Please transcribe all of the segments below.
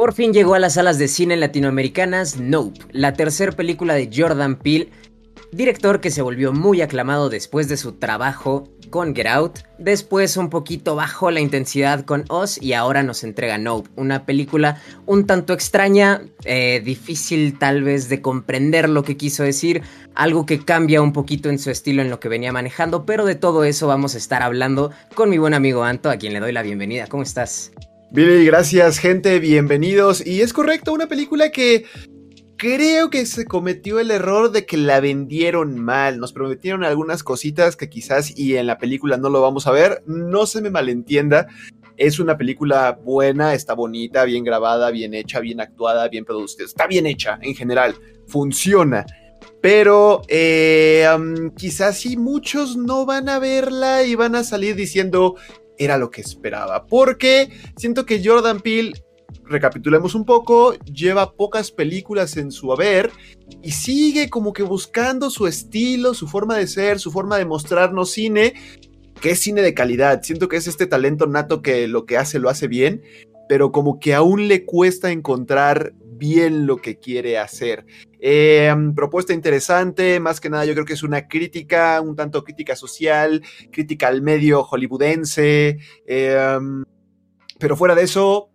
Por fin llegó a las salas de cine latinoamericanas Nope, la tercera película de Jordan Peele, director que se volvió muy aclamado después de su trabajo con Get Out, después un poquito bajó la intensidad con Oz y ahora nos entrega Nope, una película un tanto extraña, eh, difícil tal vez de comprender lo que quiso decir, algo que cambia un poquito en su estilo en lo que venía manejando, pero de todo eso vamos a estar hablando con mi buen amigo Anto, a quien le doy la bienvenida. ¿Cómo estás? Billy, gracias gente, bienvenidos. Y es correcto, una película que creo que se cometió el error de que la vendieron mal. Nos prometieron algunas cositas que quizás y en la película no lo vamos a ver. No se me malentienda. Es una película buena, está bonita, bien grabada, bien hecha, bien actuada, bien producida. Está bien hecha en general. Funciona. Pero eh, quizás sí muchos no van a verla y van a salir diciendo, era lo que esperaba. Porque siento que Jordan Peele, recapitulemos un poco, lleva pocas películas en su haber y sigue como que buscando su estilo, su forma de ser, su forma de mostrarnos cine, que es cine de calidad. Siento que es este talento nato que lo que hace lo hace bien, pero como que aún le cuesta encontrar bien lo que quiere hacer. Eh, propuesta interesante, más que nada yo creo que es una crítica, un tanto crítica social, crítica al medio hollywoodense, eh, pero fuera de eso,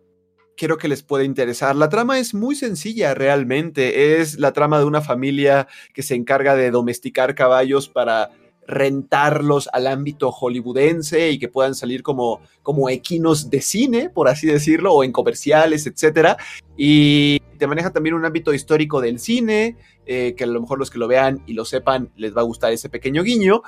quiero que les pueda interesar. La trama es muy sencilla realmente, es la trama de una familia que se encarga de domesticar caballos para rentarlos al ámbito hollywoodense y que puedan salir como, como equinos de cine, por así decirlo, o en comerciales, etcétera. Y te maneja también un ámbito histórico del cine, eh, que a lo mejor los que lo vean y lo sepan les va a gustar ese pequeño guiño.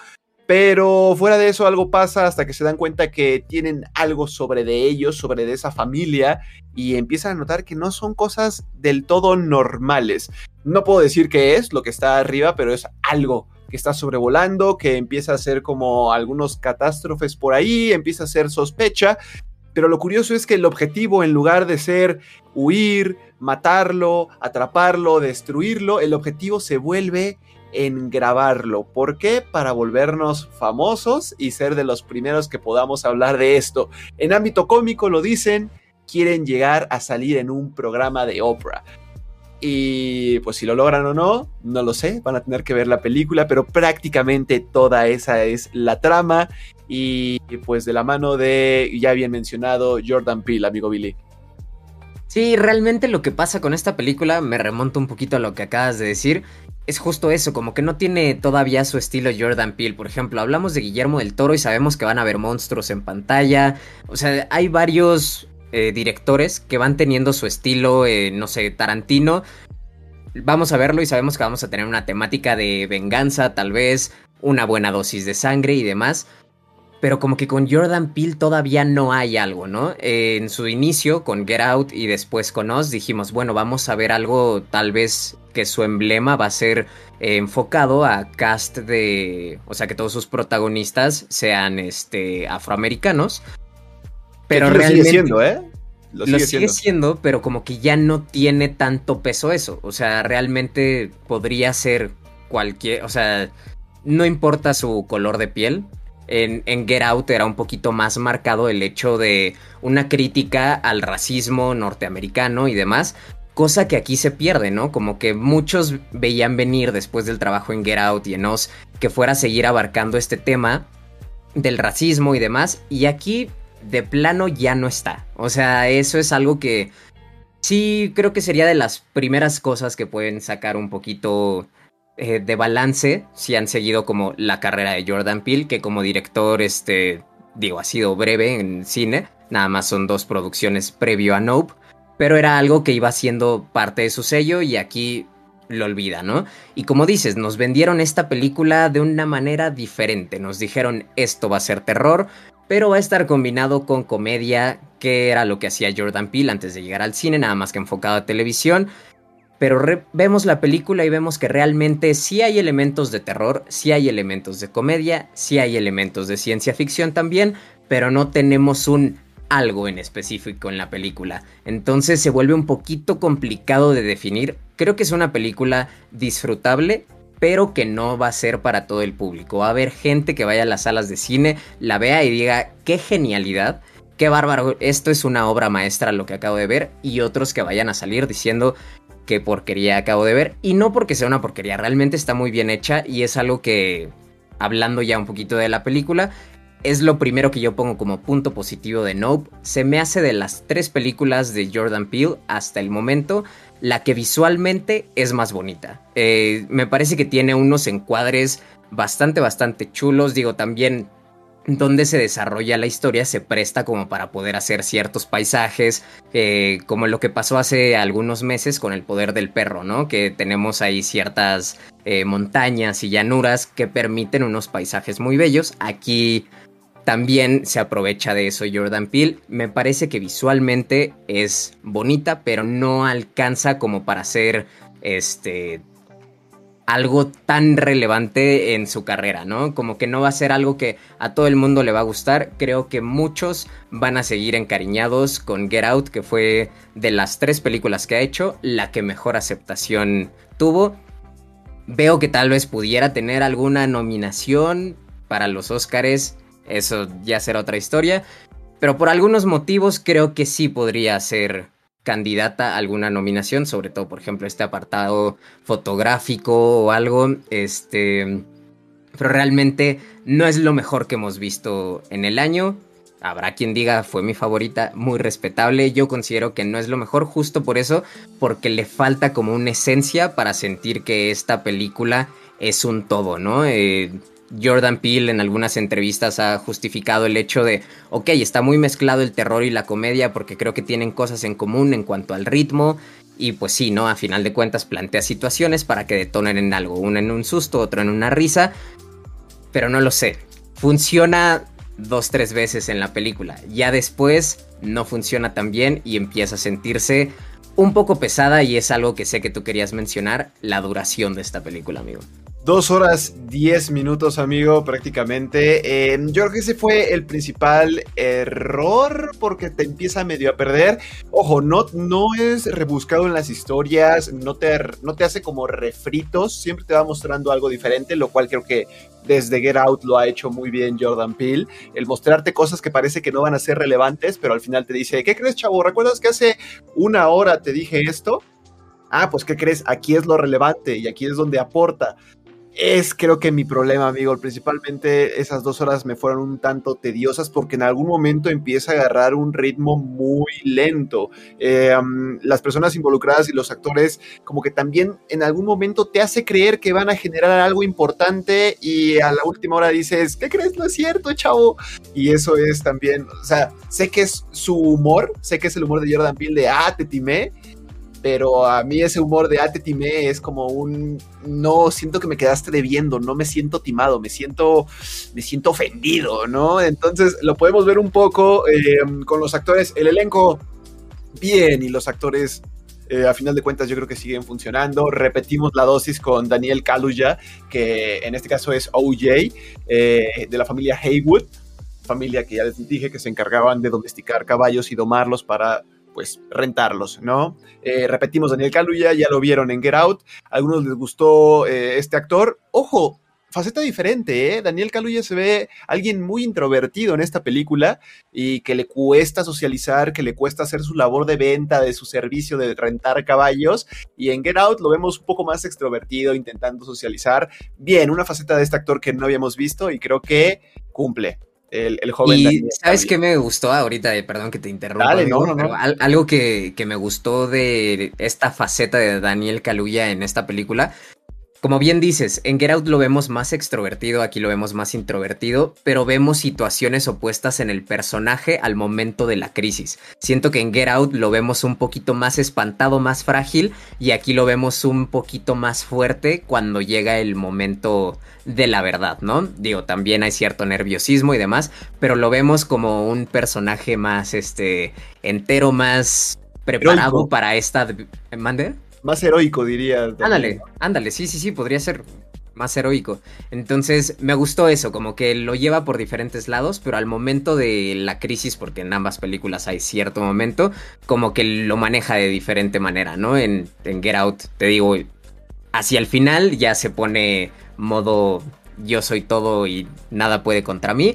Pero fuera de eso algo pasa hasta que se dan cuenta que tienen algo sobre de ellos, sobre de esa familia, y empiezan a notar que no son cosas del todo normales. No puedo decir qué es lo que está arriba, pero es algo que está sobrevolando, que empieza a hacer como algunos catástrofes por ahí, empieza a ser sospecha. Pero lo curioso es que el objetivo, en lugar de ser huir, matarlo, atraparlo, destruirlo, el objetivo se vuelve en grabarlo. ¿Por qué? Para volvernos famosos y ser de los primeros que podamos hablar de esto. En ámbito cómico lo dicen, quieren llegar a salir en un programa de Oprah. Y pues si lo logran o no, no lo sé, van a tener que ver la película, pero prácticamente toda esa es la trama y pues de la mano de, ya bien mencionado, Jordan Peele, amigo Billy. Sí, realmente lo que pasa con esta película, me remonto un poquito a lo que acabas de decir, es justo eso, como que no tiene todavía su estilo Jordan Peele. Por ejemplo, hablamos de Guillermo del Toro y sabemos que van a haber monstruos en pantalla. O sea, hay varios eh, directores que van teniendo su estilo, eh, no sé, Tarantino. Vamos a verlo y sabemos que vamos a tener una temática de venganza, tal vez, una buena dosis de sangre y demás. Pero como que con Jordan Peele todavía no hay algo, ¿no? en su inicio con Get Out y después con Us dijimos, bueno, vamos a ver algo tal vez que su emblema va a ser eh, enfocado a cast de, o sea, que todos sus protagonistas sean este afroamericanos. Pero realmente lo sigue siendo, ¿eh? Lo sigue, siendo. siendo, pero como que ya no tiene tanto peso eso. O sea, realmente podría ser cualquier, o sea, no importa su color de piel. En, en, Get Out era un poquito más marcado el hecho de una crítica al racismo norteamericano y demás, cosa que aquí se pierde, ¿no? Como que muchos veían venir después del trabajo en Get Out y en Oz que fuera a seguir abarcando este tema del racismo y demás, y aquí de plano ya no está. O sea, eso es algo que sí creo que sería de las primeras cosas que pueden sacar un poquito eh, de balance si han seguido como la carrera de Jordan Peele, que como director, este, digo, ha sido breve en cine. Nada más son dos producciones previo a Nope. Pero era algo que iba siendo parte de su sello y aquí lo olvida, ¿no? Y como dices, nos vendieron esta película de una manera diferente. Nos dijeron esto va a ser terror, pero va a estar combinado con comedia, que era lo que hacía Jordan Peele antes de llegar al cine, nada más que enfocado a televisión. Pero vemos la película y vemos que realmente sí hay elementos de terror, sí hay elementos de comedia, sí hay elementos de ciencia ficción también, pero no tenemos un algo en específico en la película. Entonces se vuelve un poquito complicado de definir. Creo que es una película disfrutable, pero que no va a ser para todo el público. Va a haber gente que vaya a las salas de cine, la vea y diga qué genialidad. qué bárbaro, esto es una obra maestra lo que acabo de ver, y otros que vayan a salir diciendo qué porquería acabo de ver, y no porque sea una porquería, realmente está muy bien hecha y es algo que, hablando ya un poquito de la película, es lo primero que yo pongo como punto positivo de Nope. Se me hace de las tres películas de Jordan Peele hasta el momento la que visualmente es más bonita. Eh, me parece que tiene unos encuadres bastante, bastante chulos. Digo, también donde se desarrolla la historia se presta como para poder hacer ciertos paisajes, eh, como lo que pasó hace algunos meses con el poder del perro, ¿no? Que tenemos ahí ciertas eh, montañas y llanuras que permiten unos paisajes muy bellos. Aquí también se aprovecha de eso Jordan Peele. Me parece que visualmente es bonita, pero no alcanza como para ser este algo tan relevante en su carrera, ¿no? Como que no va a ser algo que a todo el mundo le va a gustar. Creo que muchos van a seguir encariñados con Get Out, que fue de las tres películas que ha hecho, la que mejor aceptación tuvo. Veo que tal vez pudiera tener alguna nominación para los Oscars, eso ya será otra historia. Pero por algunos motivos creo que sí podría ser candidata a alguna nominación, sobre todo, por ejemplo, este apartado fotográfico o algo, este, pero realmente no es lo mejor que hemos visto en el año. Habrá quien diga fue mi favorita, muy respetable. Yo considero que no es lo mejor, justo por eso, porque le falta como una esencia para sentir que esta película es un todo, ¿no? Eh, Jordan Peele en algunas entrevistas ha justificado el hecho de, ok, está muy mezclado el terror y la comedia porque creo que tienen cosas en común en cuanto al ritmo. Y pues sí, ¿no? A final de cuentas plantea situaciones para que detonen en algo, uno en un susto, otro en una risa. Pero no lo sé. Funciona dos, tres veces en la película. Ya después no funciona tan bien y empieza a sentirse un poco pesada y es algo que sé que tú querías mencionar, la duración de esta película, amigo. Dos horas diez minutos, amigo, prácticamente. Eh, yo creo que ese fue el principal error porque te empieza medio a perder. Ojo, no, no es rebuscado en las historias, no te, no te hace como refritos, siempre te va mostrando algo diferente, lo cual creo que desde Get Out lo ha hecho muy bien Jordan Peele. El mostrarte cosas que parece que no van a ser relevantes, pero al final te dice, ¿qué crees, chavo? ¿Recuerdas que hace una hora te dije esto? Ah, pues ¿qué crees? Aquí es lo relevante y aquí es donde aporta es creo que mi problema, amigo. Principalmente esas dos horas me fueron un tanto tediosas porque en algún momento empieza a agarrar un ritmo muy lento. Eh, las personas involucradas y los actores como que también en algún momento te hace creer que van a generar algo importante y a la última hora dices, ¿qué crees? No es cierto, chavo. Y eso es también, o sea, sé que es su humor, sé que es el humor de Jordan Peele de, ah, te timé pero a mí ese humor de ah, te timé es como un no siento que me quedaste debiendo, no me siento timado, me siento me siento ofendido, ¿no? Entonces lo podemos ver un poco em, con los actores, el elenco bien y los actores eh, a final de cuentas yo creo que siguen funcionando. Repetimos la dosis con Daniel Kaluuya, que en este caso es OJ, eh, de la familia Haywood, familia que ya les dije que se encargaban de domesticar caballos y domarlos para pues rentarlos, ¿no? Eh, repetimos, Daniel Kaluuya, ya lo vieron en Get Out, a algunos les gustó eh, este actor, ojo, faceta diferente, ¿eh? Daniel Kaluuya se ve alguien muy introvertido en esta película y que le cuesta socializar, que le cuesta hacer su labor de venta de su servicio de rentar caballos y en Get Out lo vemos un poco más extrovertido, intentando socializar. Bien, una faceta de este actor que no habíamos visto y creo que cumple el, joven. Y sabes qué me gustó ahorita, perdón que te interrumpa. algo que, que, me gustó de esta faceta de Daniel Kaluuya en esta película como bien dices, en Get Out lo vemos más extrovertido, aquí lo vemos más introvertido, pero vemos situaciones opuestas en el personaje al momento de la crisis. Siento que en Get Out lo vemos un poquito más espantado, más frágil, y aquí lo vemos un poquito más fuerte cuando llega el momento de la verdad, ¿no? Digo, también hay cierto nerviosismo y demás, pero lo vemos como un personaje más, este, entero, más preparado para esta... ¿Mande? Más heroico, diría. Ándale, ándale, sí, sí, sí, podría ser más heroico. Entonces, me gustó eso, como que lo lleva por diferentes lados, pero al momento de la crisis, porque en ambas películas hay cierto momento, como que lo maneja de diferente manera, ¿no? En, en Get Out, te digo, hacia el final ya se pone modo yo soy todo y nada puede contra mí.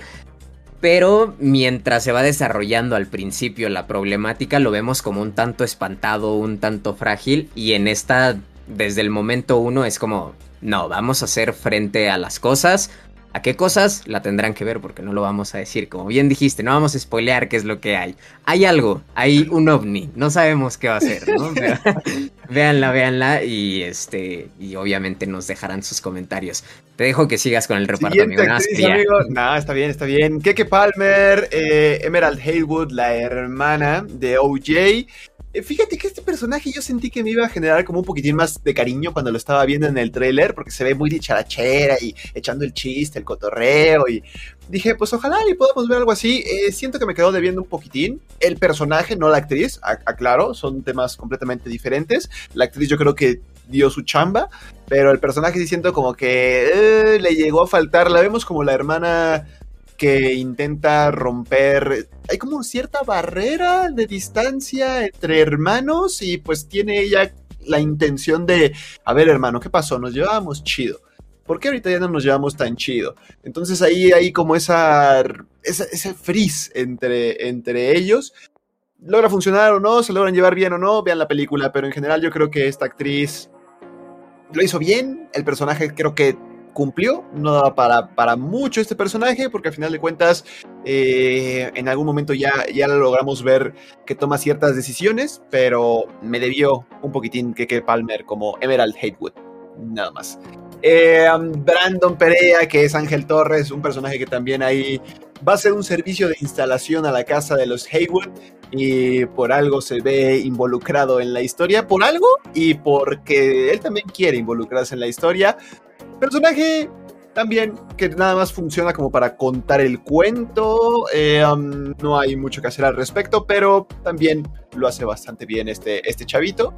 Pero mientras se va desarrollando al principio la problemática, lo vemos como un tanto espantado, un tanto frágil. Y en esta, desde el momento uno, es como, no, vamos a hacer frente a las cosas, ¿A qué cosas? La tendrán que ver porque no lo vamos a decir. Como bien dijiste, no vamos a spoilear qué es lo que hay. Hay algo, hay un ovni, no sabemos qué va a ser, ¿no? véanla, véanla y este y obviamente nos dejarán sus comentarios. Te dejo que sigas con el reparto, amigo. No, está bien, está bien. Keke Palmer, eh, Emerald Haywood, la hermana de OJ, fíjate que este personaje yo sentí que me iba a generar como un poquitín más de cariño cuando lo estaba viendo en el tráiler, porque se ve muy dicharachera y echando el chiste, el cotorreo, y dije, pues ojalá y podamos ver algo así. Eh, siento que me quedó debiendo un poquitín. El personaje, no la actriz, aclaro, son temas completamente diferentes. La actriz yo creo que dio su chamba, pero el personaje sí siento como que eh, le llegó a faltar. La vemos como la hermana que intenta romper. Hay como cierta barrera de distancia entre hermanos y pues tiene ella la intención de, a ver hermano, ¿qué pasó? Nos llevábamos chido. ¿Por qué ahorita ya no nos llevamos tan chido? Entonces ahí hay como esa, ese frizz entre, entre ellos. ¿Logra funcionar o no? ¿Se logran llevar bien o no? Vean la película, pero en general yo creo que esta actriz lo hizo bien. El personaje creo que cumplió, no daba para, para mucho este personaje, porque al final de cuentas, eh, en algún momento ya, ya lo logramos ver que toma ciertas decisiones, pero me debió un poquitín que Palmer como Emerald Hatewood, nada más. Eh, Brandon Perea, que es Ángel Torres, un personaje que también ahí va a ser un servicio de instalación a la casa de los Haywood y por algo se ve involucrado en la historia, por algo y porque él también quiere involucrarse en la historia. Personaje también que nada más funciona como para contar el cuento. Eh, um, no hay mucho que hacer al respecto, pero también lo hace bastante bien este, este chavito.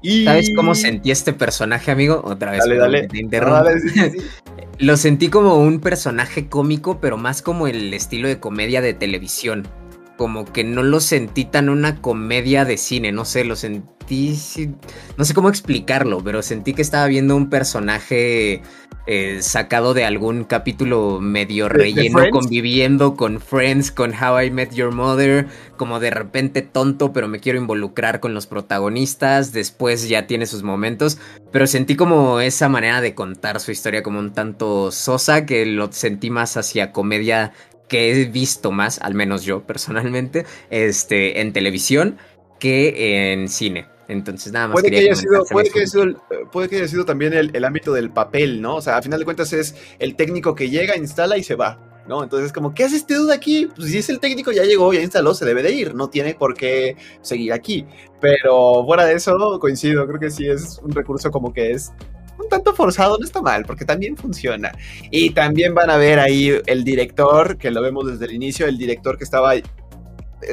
Y... ¿Sabes cómo sentí este personaje, amigo? Otra vez. Dale, lo sentí como un personaje cómico, pero más como el estilo de comedia de televisión. Como que no lo sentí tan una comedia de cine, no sé, lo sentí no sé cómo explicarlo, pero sentí que estaba viendo un personaje eh, sacado de algún capítulo medio relleno, conviviendo con Friends, con How I Met Your Mother, como de repente tonto, pero me quiero involucrar con los protagonistas, después ya tiene sus momentos, pero sentí como esa manera de contar su historia como un tanto sosa, que lo sentí más hacia comedia que he visto más, al menos yo personalmente, este, en televisión que en cine. Entonces, nada más. Puede, que haya, sido, puede, que, haya sido, puede que haya sido también el, ámbito del papel, ¿no? O sea, a final de cuentas es el técnico que llega, instala y se va, ¿no? Entonces, como, ¿qué hace este duda aquí? Pues si es el técnico, ya llegó, ya instaló, se debe de ir, no tiene por qué seguir aquí. Pero fuera de eso, coincido, creo que sí es un recurso como que es un tanto forzado, no está mal, porque también funciona. Y también van a ver ahí el director, que lo vemos desde el inicio, el director que estaba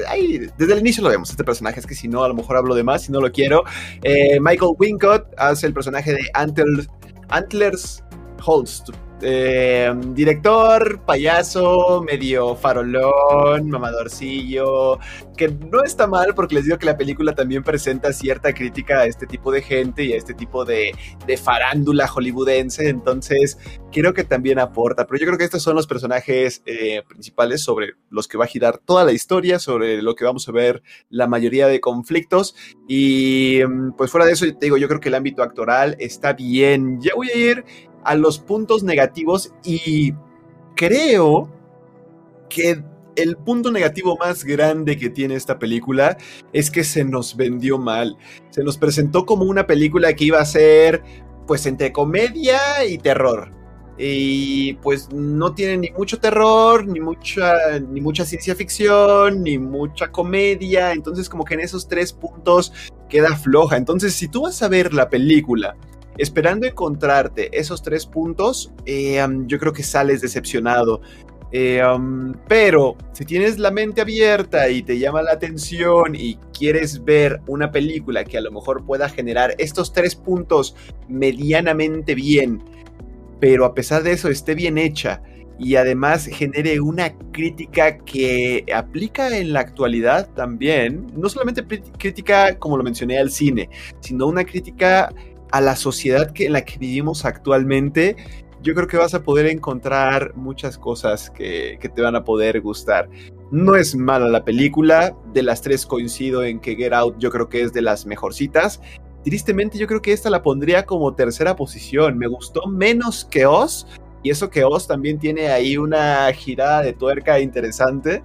ahí, desde el inicio lo vemos, este personaje, es que si no, a lo mejor hablo de más, si no lo quiero. Eh, Michael Wincott hace el personaje de Antlers, Antlers Holst, eh, director, payaso, medio farolón, mamadorcillo, que no está mal porque les digo que la película también presenta cierta crítica a este tipo de gente y a este tipo de, farándula hollywoodense, entonces creo que también aporta, pero yo creo que estos son los personajes eh, principales sobre los que va a girar toda la historia, sobre lo que vamos a ver la mayoría de conflictos y mm, pues fuera de eso, te digo, yo creo que el ámbito actoral está bien, ya voy a ir a los puntos negativos y creo que el punto negativo más grande que tiene esta película es que se nos vendió mal. Se nos presentó como una película que iba a ser pues entre comedia y terror. Y pues no tiene ni mucho terror, ni mucha, ni mucha ciencia ficción, ni mucha comedia. Entonces como que en esos tres puntos queda floja. Entonces si tú vas a ver la película esperando encontrarte esos tres puntos, eh, yo creo que sales decepcionado. Eh, pero si tienes la mente abierta y te llama la atención y quieres ver una película que a lo mejor pueda generar estos tres puntos medianamente bien, pero a pesar de eso esté bien hecha y además genere una crítica que aplica en la actualidad también, no solamente crítica como lo mencioné al cine, sino una crítica a la sociedad que, en la que vivimos actualmente, yo creo que vas a poder encontrar muchas cosas que, que te van a poder gustar. No es mala la película, de las tres coincido en que Get Out yo creo que es de las mejorcitas. Tristemente yo creo que esta la pondría como tercera posición. Me gustó menos que Oz, y eso que Oz también tiene ahí una girada de tuerca interesante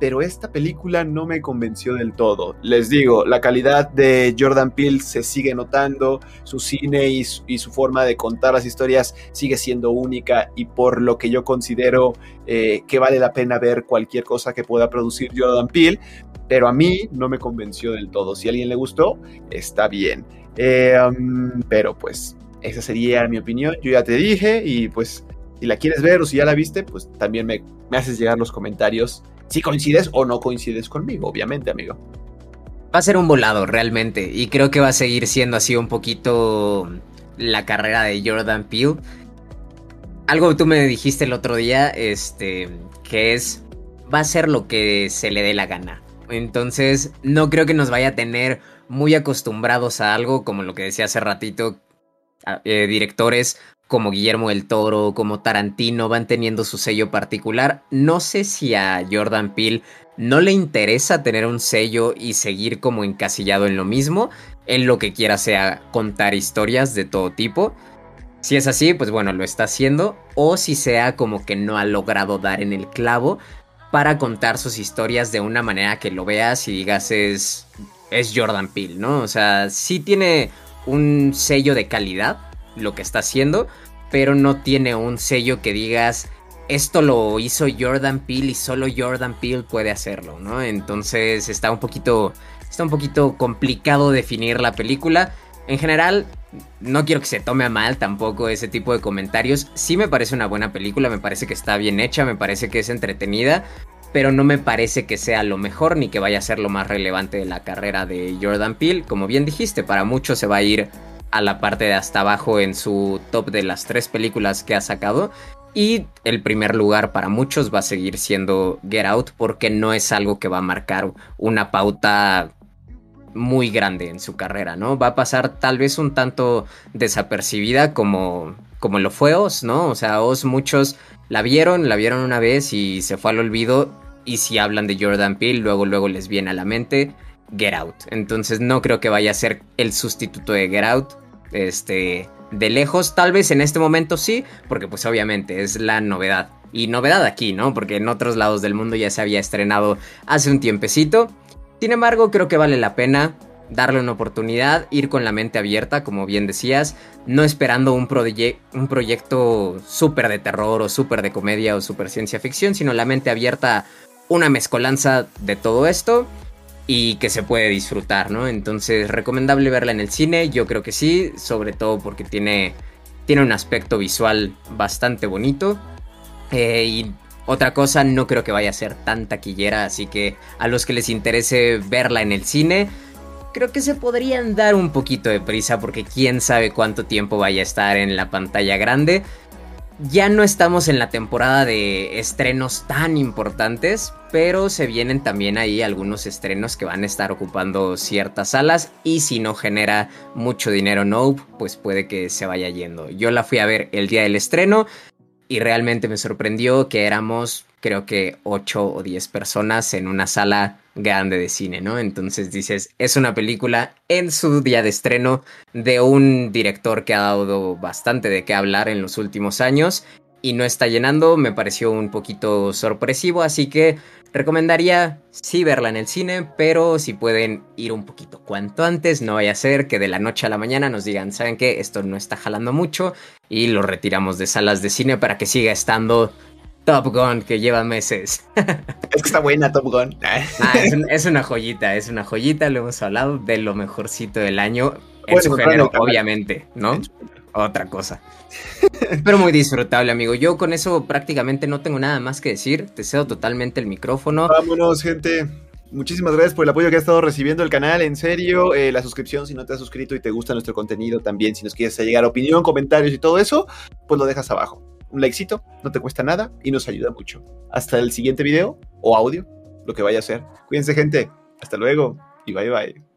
pero esta película no me convenció del todo. Les digo, la calidad de Jordan Peele se sigue notando, su cine y su, forma de contar las historias sigue siendo única y por lo que yo considero eh, que vale la pena ver cualquier cosa que pueda producir Jordan Peele, pero a mí no me convenció del todo. Si a alguien le gustó, está bien. Eh, um, pero pues esa sería mi opinión. Yo ya te dije y pues si la quieres ver o si ya la viste, pues también me, me haces llegar los comentarios si coincides o no coincides conmigo, obviamente, amigo. Va a ser un volado realmente y creo que va a seguir siendo así un poquito la carrera de Jordan Peele. Algo tú me dijiste el otro día, este, que es, va a ser lo que se le dé la gana. Entonces, no creo que nos vaya a tener muy acostumbrados a algo como lo que decía hace ratito, eh, directores como Guillermo del Toro, como Tarantino, van teniendo su sello particular. No sé si a Jordan Peele no le interesa tener un sello y seguir como encasillado en lo mismo. En lo que quiera sea contar historias de todo tipo. Si es así, pues bueno, lo está haciendo. O si sea como que no ha logrado dar en el clavo para contar sus historias de una manera que lo veas y digas es, es Jordan Peele, ¿no? O sea, sí tiene un sello de calidad lo que está haciendo, pero no tiene un sello que digas esto lo hizo Jordan Peele y solo Jordan Peele puede hacerlo, ¿no? Entonces está un poquito está un poquito complicado definir la película. En general, no quiero que se tome a mal tampoco ese tipo de comentarios. Sí me parece una buena película, me parece que está bien hecha, me parece que es entretenida, pero no me parece que sea lo mejor ni que vaya a ser lo más relevante de la carrera de Jordan Peele. Como bien dijiste, para muchos se va a ir a la parte de hasta abajo en su top de las tres películas que ha sacado. Y el primer lugar para muchos va a seguir siendo Get Out porque no es algo que va a marcar una pauta muy grande en su carrera, ¿no? Va a pasar tal vez un tanto desapercibida como, como lo fue Oz, ¿no? O sea, Oz muchos la vieron, la vieron una vez y se fue al olvido. Y si hablan de Jordan Peele, luego, luego les viene a la mente Get Out. Entonces no creo que vaya a ser el sustituto de Get Out. Este, de lejos, tal vez en este momento sí, porque pues obviamente es la novedad. Y novedad aquí, ¿no? Porque en otros lados del mundo ya se había estrenado hace un tiempecito. Sin embargo, creo que vale la pena darle una oportunidad, ir con la mente abierta, como bien decías, no esperando un, proyecto súper de terror o súper de comedia o súper ciencia ficción, sino la mente abierta, una mezcolanza de todo esto y que se puede disfrutar, ¿no? Entonces, recomendable verla en el cine, yo creo que sí, sobre todo porque tiene, tiene un aspecto visual bastante bonito. Eh, y otra cosa, no creo que vaya a ser tan taquillera, así que a los que les interese verla en el cine, creo que se podrían dar un poquito de prisa porque quién sabe cuánto tiempo vaya a estar en la pantalla grande ya no estamos en la temporada de estrenos tan importantes, pero se vienen también ahí algunos estrenos que van a estar ocupando ciertas salas y si no genera mucho dinero no, pues puede que se vaya yendo. Yo la fui a ver el día del estreno y realmente me sorprendió que éramos creo que 8 o 10 personas en una sala grande de cine, ¿no? Entonces dices, es una película en su día de estreno de un director que ha dado bastante de qué hablar en los últimos años y no está llenando, me pareció un poquito sorpresivo, así que recomendaría sí verla en el cine, pero si pueden ir un poquito cuanto antes, no vaya a ser que de la noche a la mañana nos digan, ¿saben qué? Esto no está jalando mucho y lo retiramos de salas de cine para que siga estando Top Gun, que lleva meses. es que está buena Top Gun. Ah, es, una joyita, es una joyita, lo hemos hablado de lo mejorcito del año. En su género, obviamente, ¿no? Otra cosa. Pero muy disfrutable, amigo. Yo con eso prácticamente no tengo nada más que decir. Te cedo totalmente el micrófono. Vámonos, gente. Muchísimas gracias por el apoyo que ha estado recibiendo el canal, en serio. Eh, la suscripción, si no te has suscrito y te gusta nuestro contenido también, si nos quieres llegar opinión, comentarios y todo eso, pues lo dejas abajo un likecito, no te cuesta nada y nos ayuda mucho. Hasta el siguiente video o audio, lo que vaya a ser. Cuídense gente, hasta luego y bye bye.